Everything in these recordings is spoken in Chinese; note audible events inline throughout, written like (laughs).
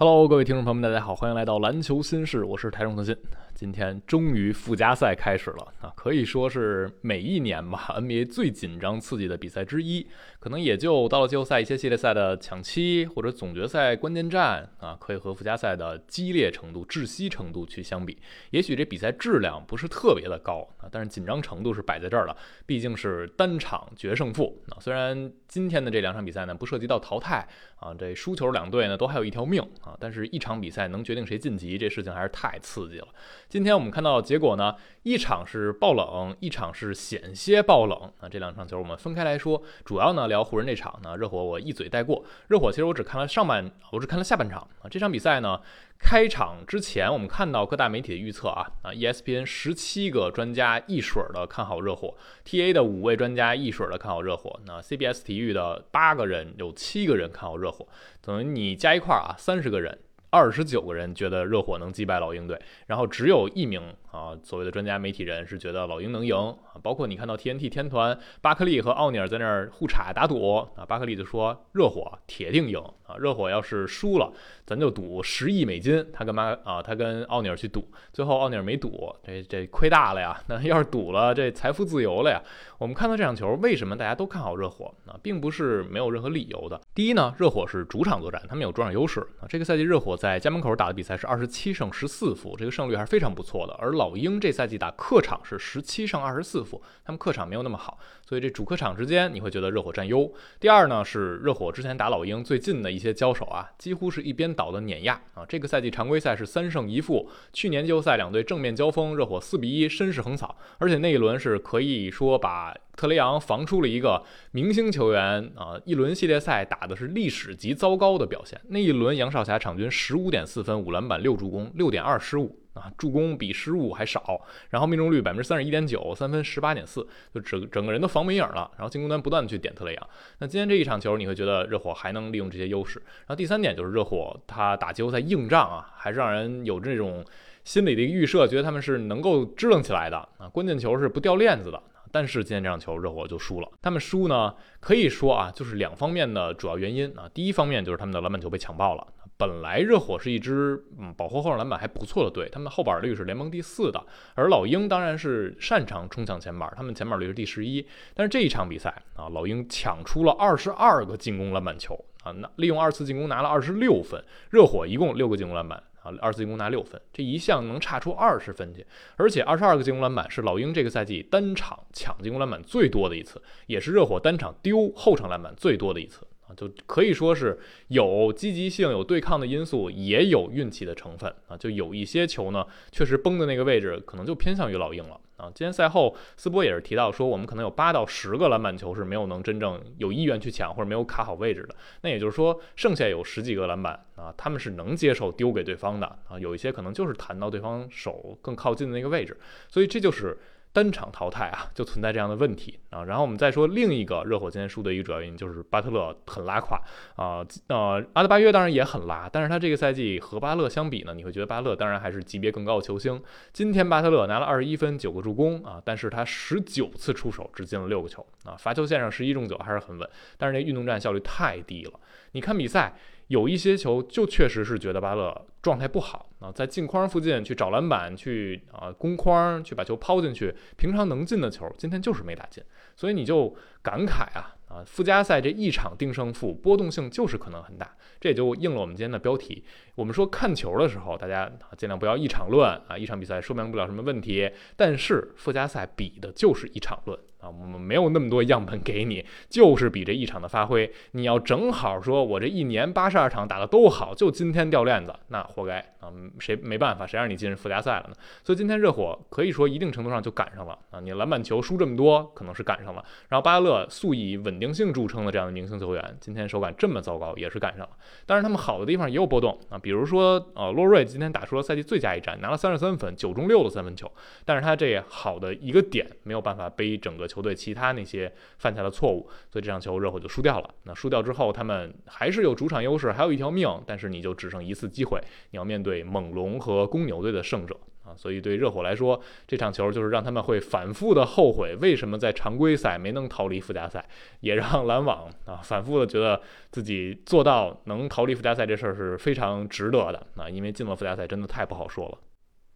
Hello，各位听众朋友们，大家好，欢迎来到篮球新事，我是台中特信。今天终于附加赛开始了啊，可以说是每一年吧 (laughs) NBA 最紧张刺激的比赛之一。可能也就到了季后赛一些系列赛的抢七或者总决赛关键战啊，可以和附加赛的激烈程度、窒息程度去相比。也许这比赛质量不是特别的高啊，但是紧张程度是摆在这儿了，毕竟是单场决胜负啊。虽然今天的这两场比赛呢不涉及到淘汰啊，这输球两队呢都还有一条命啊，但是一场比赛能决定谁晋级，这事情还是太刺激了。今天我们看到结果呢，一场是爆冷，一场是险些爆冷。那这两场球我们分开来说，主要呢聊湖人这场呢，热火我一嘴带过。热火其实我只看了上半，我只看了下半场啊。这场比赛呢，开场之前我们看到各大媒体的预测啊啊，ESPN 十七个专家一水儿的看好热火，TA 的五位专家一水儿的看好热火，那 CBS 体育的八个人有七个人看好热火，等于你加一块儿啊，三十个人。二十九个人觉得热火能击败老鹰队，然后只有一名啊所谓的专家媒体人是觉得老鹰能赢啊。包括你看到 TNT 天团巴克利和奥尼尔在那儿互踩打赌啊，巴克利就说热火铁定赢啊，热火要是输了，咱就赌十亿美金。他跟马啊他跟奥尼尔去赌，最后奥尼尔没赌，这这亏大了呀。那要是赌了，这财富自由了呀。我们看到这场球，为什么大家都看好热火啊，并不是没有任何理由的。第一呢，热火是主场作战，他们有主场优势啊。这个赛季热火在家门口打的比赛是二十七胜十四负，这个胜率还是非常不错的。而老鹰这赛季打客场是十七胜二十四负，他们客场没有那么好，所以这主客场之间你会觉得热火占优。第二呢，是热火之前打老鹰最近的一些交手啊，几乎是一边倒的碾压啊。这个赛季常规赛是三胜一负，去年季后赛两队正面交锋，热火四比一绅士横扫，而且那一轮是可以说把。特雷杨防出了一个明星球员啊！一轮系列赛打的是历史级糟糕的表现。那一轮杨少侠场均十五点四分、五篮板、六助攻、六点二失误啊，助攻比失误还少。然后命中率百分之三十一点九，三分十八点四，就整整个人都防没影了。然后进攻端不断的去点特雷杨。那今天这一场球，你会觉得热火还能利用这些优势。然后第三点就是热火他打季后赛硬仗啊，还是让人有这种心理的一个预设，觉得他们是能够支棱起来的啊，关键球是不掉链子的。但是今天这场球热火就输了。他们输呢，可以说啊，就是两方面的主要原因啊。第一方面就是他们的篮板球被抢爆了。本来热火是一支嗯保护后场篮板还不错的队，他们的后板率是联盟第四的。而老鹰当然是擅长冲抢前板，他们前板率是第十一。但是这一场比赛啊，老鹰抢出了二十二个进攻篮板球啊，那利用二次进攻拿了二十六分。热火一共六个进攻篮板。啊，二次进攻拿六分，这一项能差出二十分去，而且二十二个进攻篮板是老鹰这个赛季单场抢进攻篮板最多的一次，也是热火单场丢后场篮板最多的一次啊，就可以说是有积极性、有对抗的因素，也有运气的成分啊，就有一些球呢，确实崩的那个位置可能就偏向于老鹰了。啊，今天赛后斯波也是提到说，我们可能有八到十个篮板球是没有能真正有意愿去抢或者没有卡好位置的。那也就是说，剩下有十几个篮板啊，他们是能接受丢给对方的啊，有一些可能就是弹到对方手更靠近的那个位置，所以这就是。单场淘汰啊，就存在这样的问题啊。然后我们再说另一个热火今天输的一个主要原因，就是巴特勒很拉胯啊。呃，阿德巴约当然也很拉，但是他这个赛季和巴勒相比呢，你会觉得巴勒当然还是级别更高的球星。今天巴特勒拿了二十一分、九个助攻啊，但是他十九次出手只进了六个球啊，罚球线上十一中九还是很稳，但是那运动战效率太低了。你看比赛。有一些球就确实是觉得巴勒状态不好啊，在镜框附近去找篮板，去啊攻框，去把球抛进去，平常能进的球，今天就是没打进，所以你就感慨啊啊，附加赛这一场定胜负，波动性就是可能很大，这也就应了我们今天的标题。我们说看球的时候，大家尽量不要一场论啊，一场比赛说明不了什么问题，但是附加赛比的就是一场论。啊，我们没有那么多样本给你，就是比这一场的发挥。你要正好说，我这一年八十二场打的都好，就今天掉链子，那活该啊！谁没办法，谁让你进附加赛了呢？所以今天热火可以说一定程度上就赶上了啊！你篮板球输这么多，可能是赶上了。然后巴勒素以稳定性著称的这样的明星球员，今天手感这么糟糕，也是赶上了。但是，他们好的地方也有波动啊，比如说呃，洛瑞今天打出了赛季最佳一战，拿了三十三分，九中六的三分球。但是他这好的一个点没有办法背整个。球队其他那些犯下的错误，所以这场球热火就输掉了。那输掉之后，他们还是有主场优势，还有一条命，但是你就只剩一次机会，你要面对猛龙和公牛队的胜者。啊，所以对热火来说，这场球就是让他们会反复的后悔，为什么在常规赛没能逃离附加赛，也让篮网啊反复的觉得自己做到能逃离附加赛这事儿是非常值得的啊，因为进了附加赛真的太不好说了。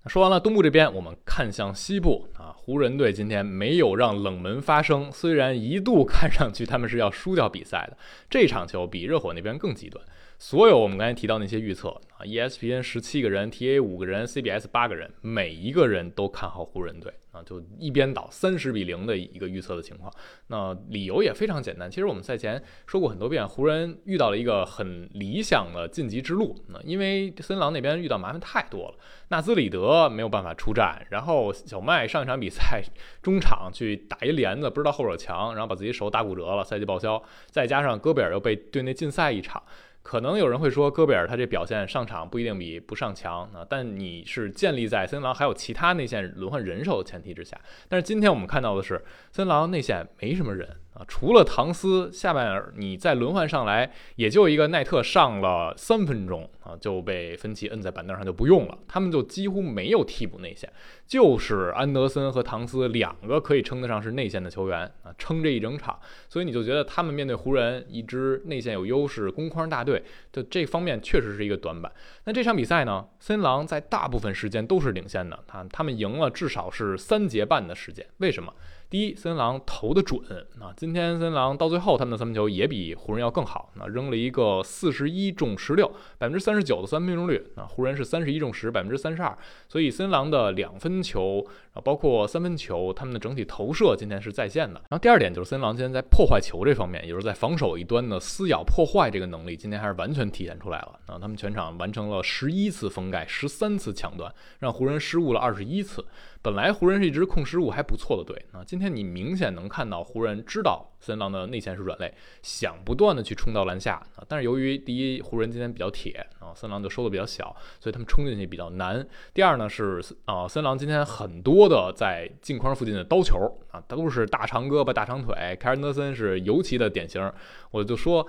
说完了东部这边，我们看向西部啊，湖人队今天没有让冷门发生，虽然一度看上去他们是要输掉比赛的，这场球比热火那边更极端。所有我们刚才提到那些预测啊，ESPN 十七个人，TA 五个人，CBS 八个人，每一个人都看好湖人队啊，就一边倒三十比零的一个预测的情况。那理由也非常简单，其实我们赛前说过很多遍，湖人遇到了一个很理想的晋级之路。那因为森林狼那边遇到麻烦太多了，纳兹里德没有办法出战，然后小麦上一场比赛中场去打一帘子，不知道后手强，然后把自己手打骨折了，赛季报销，再加上戈贝尔又被队内禁赛一场。可能有人会说，戈贝尔他这表现上场不一定比不上强啊，但你是建立在森林狼还有其他内线轮换人手的前提之下。但是今天我们看到的是，森林狼内线没什么人。啊，除了唐斯下半你再轮换上来，也就一个奈特上了三分钟啊，就被芬奇摁在板凳上就不用了。他们就几乎没有替补内线，就是安德森和唐斯两个可以称得上是内线的球员啊，撑这一整场。所以你就觉得他们面对湖人一支内线有优势攻框大队，就这方面确实是一个短板。那这场比赛呢，森狼在大部分时间都是领先的，他他们赢了至少是三节半的时间。为什么？第一，森狼投的准啊！今天森狼到最后，他们的三分球也比湖人要更好。那扔了一个四十一中十六，百分之三十九的三分命中率。啊，湖人是三十一中十，百分之三十二。所以森狼的两分球啊，包括三分球，他们的整体投射今天是在线的。然后第二点就是森狼今天在破坏球这方面，也就是在防守一端的撕咬破坏这个能力，今天还是完全体现出来了啊！他们全场完成了十一次封盖，十三次抢断，让湖人失误了二十一次。本来湖人是一支控失误还不错的队啊，今天你明显能看到湖人知道森狼的内线是软肋，想不断的去冲到篮下啊，但是由于第一湖人今天比较铁啊，森狼就收的比较小，所以他们冲进去比较难。第二呢是啊，森狼今天很多的在镜框附近的刀球啊，都是大长胳膊大长腿，凯尔德森是尤其的典型。我就说。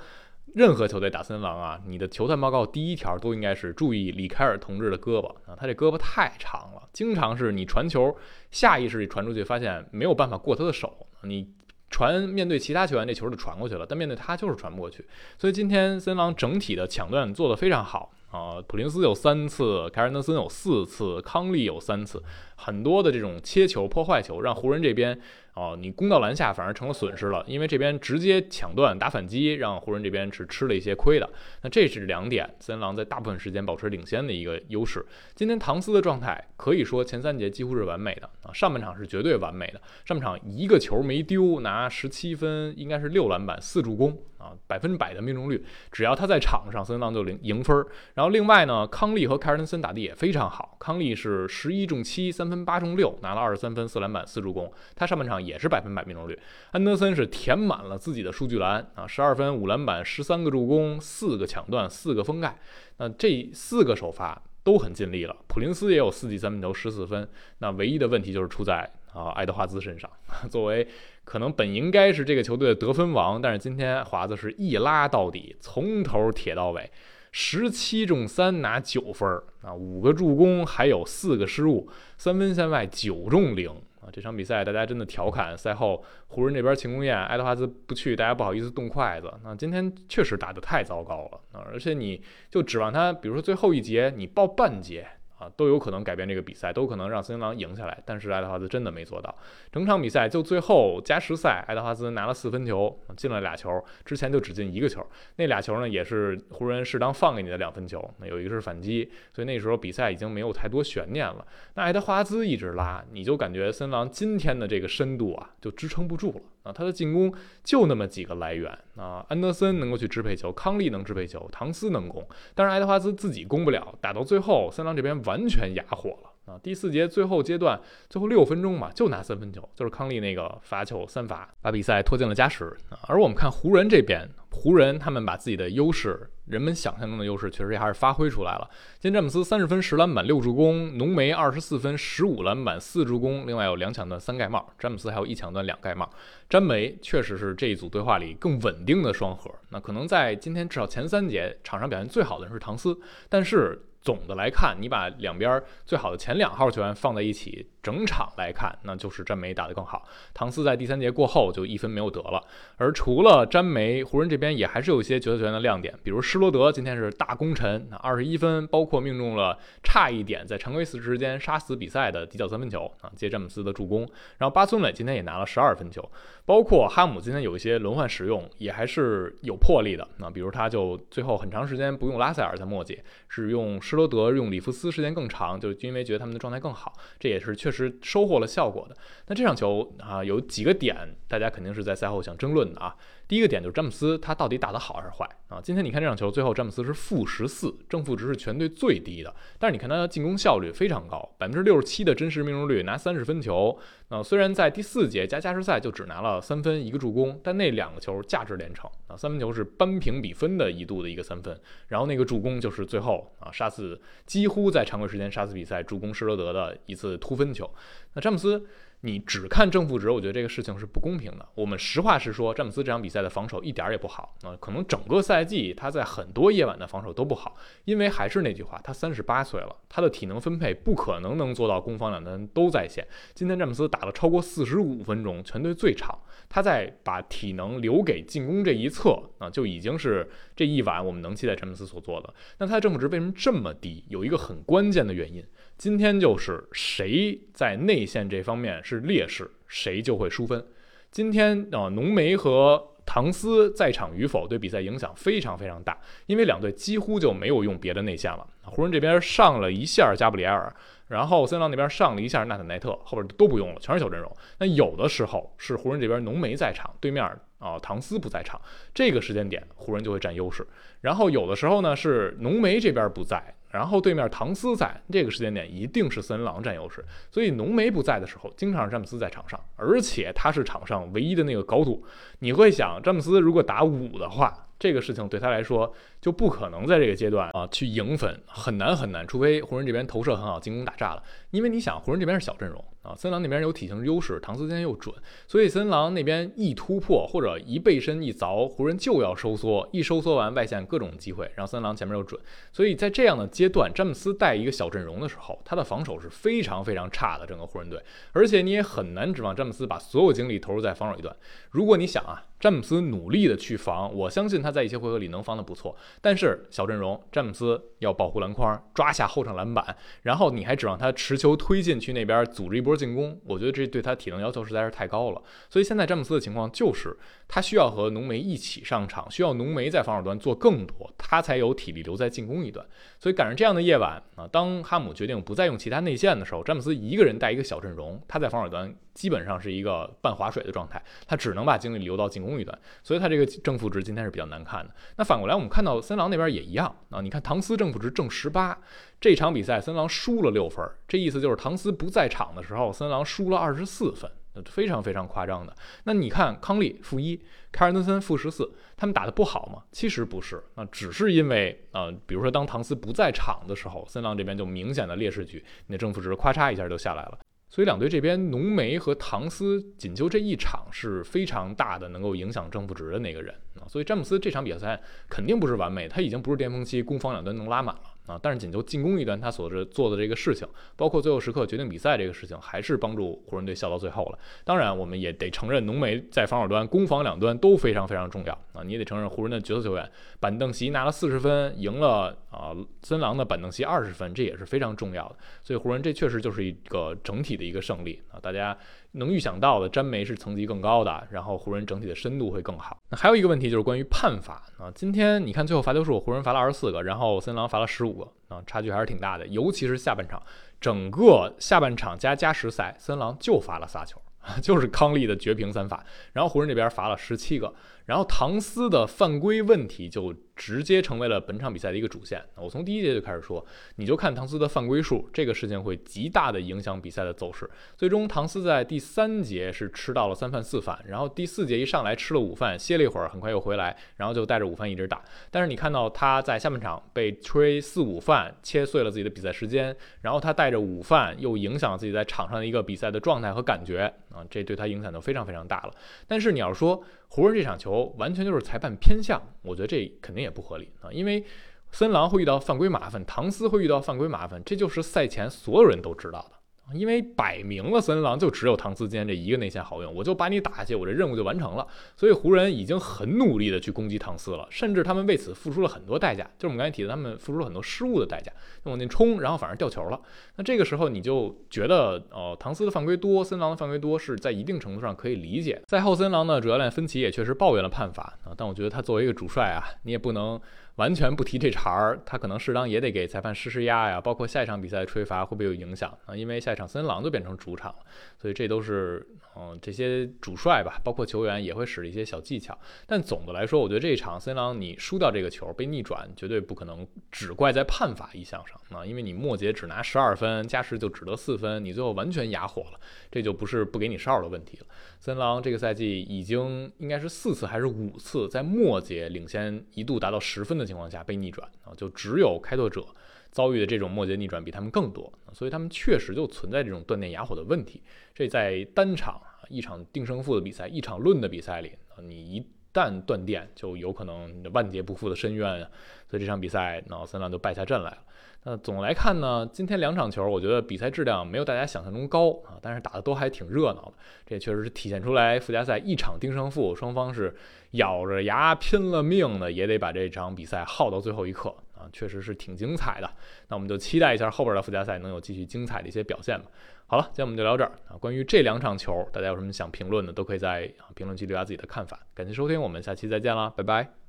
任何球队打森狼啊，你的球探报告第一条都应该是注意李凯尔同志的胳膊啊，他这胳膊太长了，经常是你传球下意识里传出去，发现没有办法过他的手，你传面对其他球员这球就传过去了，但面对他就是传不过去。所以今天森狼整体的抢断做得非常好啊，普林斯有三次，凯尔德森有四次，康利有三次，很多的这种切球破坏球让湖人这边。哦，你攻到篮下反而成了损失了，因为这边直接抢断打反击，让湖人这边是吃了一些亏的。那这是两点，森林狼在大部分时间保持领先的一个优势。今天唐斯的状态可以说前三节几乎是完美的啊，上半场是绝对完美的，上半场一个球没丢，拿十七分，应该是六篮板四助攻啊，百分之百的命中率，只要他在场上，森林狼就赢赢分。然后另外呢，康利和凯尔特森打的也非常好，康利是十一中七，三分八中六，拿了二十三分四篮板四助攻，他上半场。也是百分百命中率，安德森是填满了自己的数据栏啊，十二分五篮板十三个助攻四个抢断四个封盖，那这四个首发都很尽力了。普林斯也有四记三分球十四分，那唯一的问题就是出在啊爱德华兹身上。(laughs) 作为可能本应该是这个球队的得分王，但是今天华子是一拉到底，从头铁到尾，十七中三拿九分儿啊，五个助攻还有四个失误，三分线外九中零。啊，这场比赛大家真的调侃赛后湖人这边庆功宴，爱德华兹不去，大家不好意思动筷子。那今天确实打得太糟糕了啊！而且你就指望他，比如说最后一节你报半节。啊，都有可能改变这个比赛，都可能让森林狼赢下来。但是爱德华兹真的没做到。整场比赛就最后加时赛，爱德华兹拿了四分球，进了俩球，之前就只进一个球。那俩球呢，也是湖人适当放给你的两分球。那有一个是反击，所以那时候比赛已经没有太多悬念了。那爱德华兹一直拉，你就感觉森林狼今天的这个深度啊，就支撑不住了。啊，他的进攻就那么几个来源啊，安德森能够去支配球，康利能支配球，唐斯能攻，但是爱德华兹自己攻不了，打到最后，三郎这边完全哑火了啊。第四节最后阶段最后六分钟嘛，就拿三分球，就是康利那个罚球三罚，把比赛拖进了加时。而我们看湖人这边。湖人他们把自己的优势，人们想象中的优势，确实也还是发挥出来了。今天詹姆斯三十分十篮板六助攻，浓眉二十四分十五篮板四助攻，另外有两抢断三盖帽，詹姆斯还有一抢断两盖帽。詹梅确实是这一组对话里更稳定的双核。那可能在今天至少前三节场上表现最好的人是唐斯，但是。总的来看，你把两边最好的前两号球员放在一起，整场来看，那就是詹梅打得更好。唐斯在第三节过后就一分没有得了。而除了詹梅，湖人这边也还是有一些角色球员的亮点，比如施罗德今天是大功臣，那二十一分，包括命中了差一点在常规时时间杀死比赛的底角三分球啊，接詹姆斯的助攻。然后巴松磊今天也拿了十二分球，包括哈姆今天有一些轮换使用，也还是有魄力的。那比如他就最后很长时间不用拉塞尔在末节，是用。施罗德用里弗斯时间更长，就因为觉得他们的状态更好，这也是确是收获了效果的。那这场球啊，有几个点，大家肯定是在赛后想争论的啊。第一个点就是詹姆斯他到底打得好还是坏啊？今天你看这场球，最后詹姆斯是负十四，正负值是全队最低的。但是你看他的进攻效率非常高，百分之六十七的真实命中率，拿三十分球。那虽然在第四节加加时赛就只拿了三分一个助攻，但那两个球价值连城啊，三分球是扳平比分的一度的一个三分，然后那个助攻就是最后啊杀死几乎在常规时间杀死比赛助攻施罗德的一次突分球。那詹姆斯。你只看正负值，我觉得这个事情是不公平的。我们实话实说，詹姆斯这场比赛的防守一点也不好啊，可能整个赛季他在很多夜晚的防守都不好，因为还是那句话，他三十八岁了，他的体能分配不可能能做到攻防两端都在线。今天詹姆斯打了超过四十五分钟，全队最长，他在把体能留给进攻这一侧啊，就已经是这一晚我们能期待詹姆斯所做的。那他的正负值为什么这么低？有一个很关键的原因。今天就是谁在内线这方面是是劣势，谁就会输分。今天啊，浓眉和唐斯在场与否对比赛影响非常非常大，因为两队几乎就没有用别的内线了。湖人这边上了一下加布里埃尔，然后森林狼那边上了一下纳坦奈特，后边都不用了，全是小阵容。那有的时候是湖人这边浓眉在场，对面啊唐斯不在场，这个时间点湖人就会占优势。然后有的时候呢是浓眉这边不在。然后对面唐斯在这个时间点一定是森林狼占优势，所以浓眉不在的时候，经常是詹姆斯在场上，而且他是场上唯一的那个高度。你会想，詹姆斯如果打五的话，这个事情对他来说就不可能在这个阶段啊去赢分，很难很难，除非湖人这边投射很好，进攻打炸了。因为你想，湖人这边是小阵容。啊，森狼那边有体型优势，唐斯今天又准，所以森狼那边一突破或者一背身一凿，湖人就要收缩，一收缩完外线各种机会，让森狼前面又准，所以在这样的阶段，詹姆斯带一个小阵容的时候，他的防守是非常非常差的，整个湖人队，而且你也很难指望詹姆斯把所有精力投入在防守一段。如果你想啊，詹姆斯努力的去防，我相信他在一些回合里能防得不错，但是小阵容，詹姆斯要保护篮筐，抓下后场篮板，然后你还指望他持球推进去那边组织一波。进攻，我觉得这对他体能要求实在是太高了。所以现在詹姆斯的情况就是，他需要和浓眉一起上场，需要浓眉在防守端做更多，他才有体力留在进攻一段。所以赶上这样的夜晚啊，当哈姆决定不再用其他内线的时候，詹姆斯一个人带一个小阵容，他在防守端基本上是一个半划水的状态，他只能把精力留到进攻一段。所以他这个正负值今天是比较难看的。那反过来，我们看到森狼那边也一样啊，你看唐斯正负值正十八。这场比赛，森狼输了六分，这意思就是唐斯不在场的时候，森狼输了二十四分，非常非常夸张的。那你看，康利负一，凯尔顿森负十四，他们打得不好吗？其实不是，那只是因为啊，比如说当唐斯不在场的时候，森狼这边就明显的劣势局，你的正负值咔嚓一下就下来了。所以两队这边，浓眉和唐斯仅就这一场是非常大的能够影响正负值的那个人。啊。所以詹姆斯这场比赛肯定不是完美，他已经不是巅峰期，攻防两端能拉满了。啊，但是仅就进攻一端，他所是做的这个事情，包括最后时刻决定比赛这个事情，还是帮助湖人队笑到最后了。当然，我们也得承认，浓眉在防守端、攻防两端都非常非常重要啊。你也得承认，湖人的角色球员板凳席拿了四十分，赢了啊森狼的板凳席二十分，这也是非常重要的。所以湖人这确实就是一个整体的一个胜利啊，大家。能预想到的，詹梅是层级更高的，然后湖人整体的深度会更好。那还有一个问题就是关于判罚啊，今天你看最后罚球数，湖人罚了二十四个，然后森林狼罚了十五个啊，差距还是挺大的。尤其是下半场，整个下半场加加时赛，森林狼就罚了仨球，(laughs) 就是康利的绝平三罚，然后湖人这边罚了十七个，然后唐斯的犯规问题就直接成为了本场比赛的一个主线。我从第一节就开始说，你就看唐斯的犯规数，这个事情会极大的影响比赛的走势。最终，唐斯在第三节是吃到了三犯四犯，然后第四节一上来吃了午饭，歇了一会儿，很快又回来，然后就带着午饭一直打。但是你看到他在下半场被吹四五犯，切碎了自己的比赛时间，然后他带着午饭又影响了自己在场上的一个比赛的状态和感觉啊，这对他影响都非常非常大了。但是你要说，湖人这场球完全就是裁判偏向，我觉得这肯定也不合理啊，因为森狼会遇到犯规麻烦，唐斯会遇到犯规麻烦，这就是赛前所有人都知道的。因为摆明了森狼就只有唐斯今天这一个内线好用，我就把你打下去，我这任务就完成了。所以湖人已经很努力的去攻击唐斯了，甚至他们为此付出了很多代价，就是我们刚才提的，他们付出了很多失误的代价，往那冲，然后反而掉球了。那这个时候你就觉得，哦，唐斯的犯规多，森狼的犯规多，是在一定程度上可以理解。赛后森狼的主教练芬奇也确实抱怨了判罚啊，但我觉得他作为一个主帅啊，你也不能。完全不提这茬儿，他可能适当也得给裁判施施压呀，包括下一场比赛的吹罚会不会有影响啊？因为下一场森林狼就变成主场了，所以这都是嗯这些主帅吧，包括球员也会使一些小技巧。但总的来说，我觉得这一场森狼你输掉这个球被逆转，绝对不可能只怪在判罚一项上啊，因为你末节只拿十二分，加时就只得四分，你最后完全哑火了，这就不是不给你哨的问题了。森狼这个赛季已经应该是四次还是五次在末节领先一度达到十分的情况下被逆转啊，就只有开拓者遭遇的这种末节逆转比他们更多，所以他们确实就存在这种断电哑火的问题。这在单场一场定胜负的比赛、一场论的比赛里，你一旦断电，就有可能万劫不复的深渊。所以这场比赛，那森狼就败下阵来了。那总来看呢，今天两场球，我觉得比赛质量没有大家想象中高啊，但是打的都还挺热闹的。这也确实是体现出来附加赛一场定胜负，双方是咬着牙拼了命的，也得把这场比赛耗到最后一刻确实是挺精彩的。那我们就期待一下后边的附加赛能有继续精彩的一些表现吧。好了，今天我们就聊这儿啊。关于这两场球，大家有什么想评论的，都可以在评论区留下自己的看法。感谢收听，我们下期再见啦，拜拜。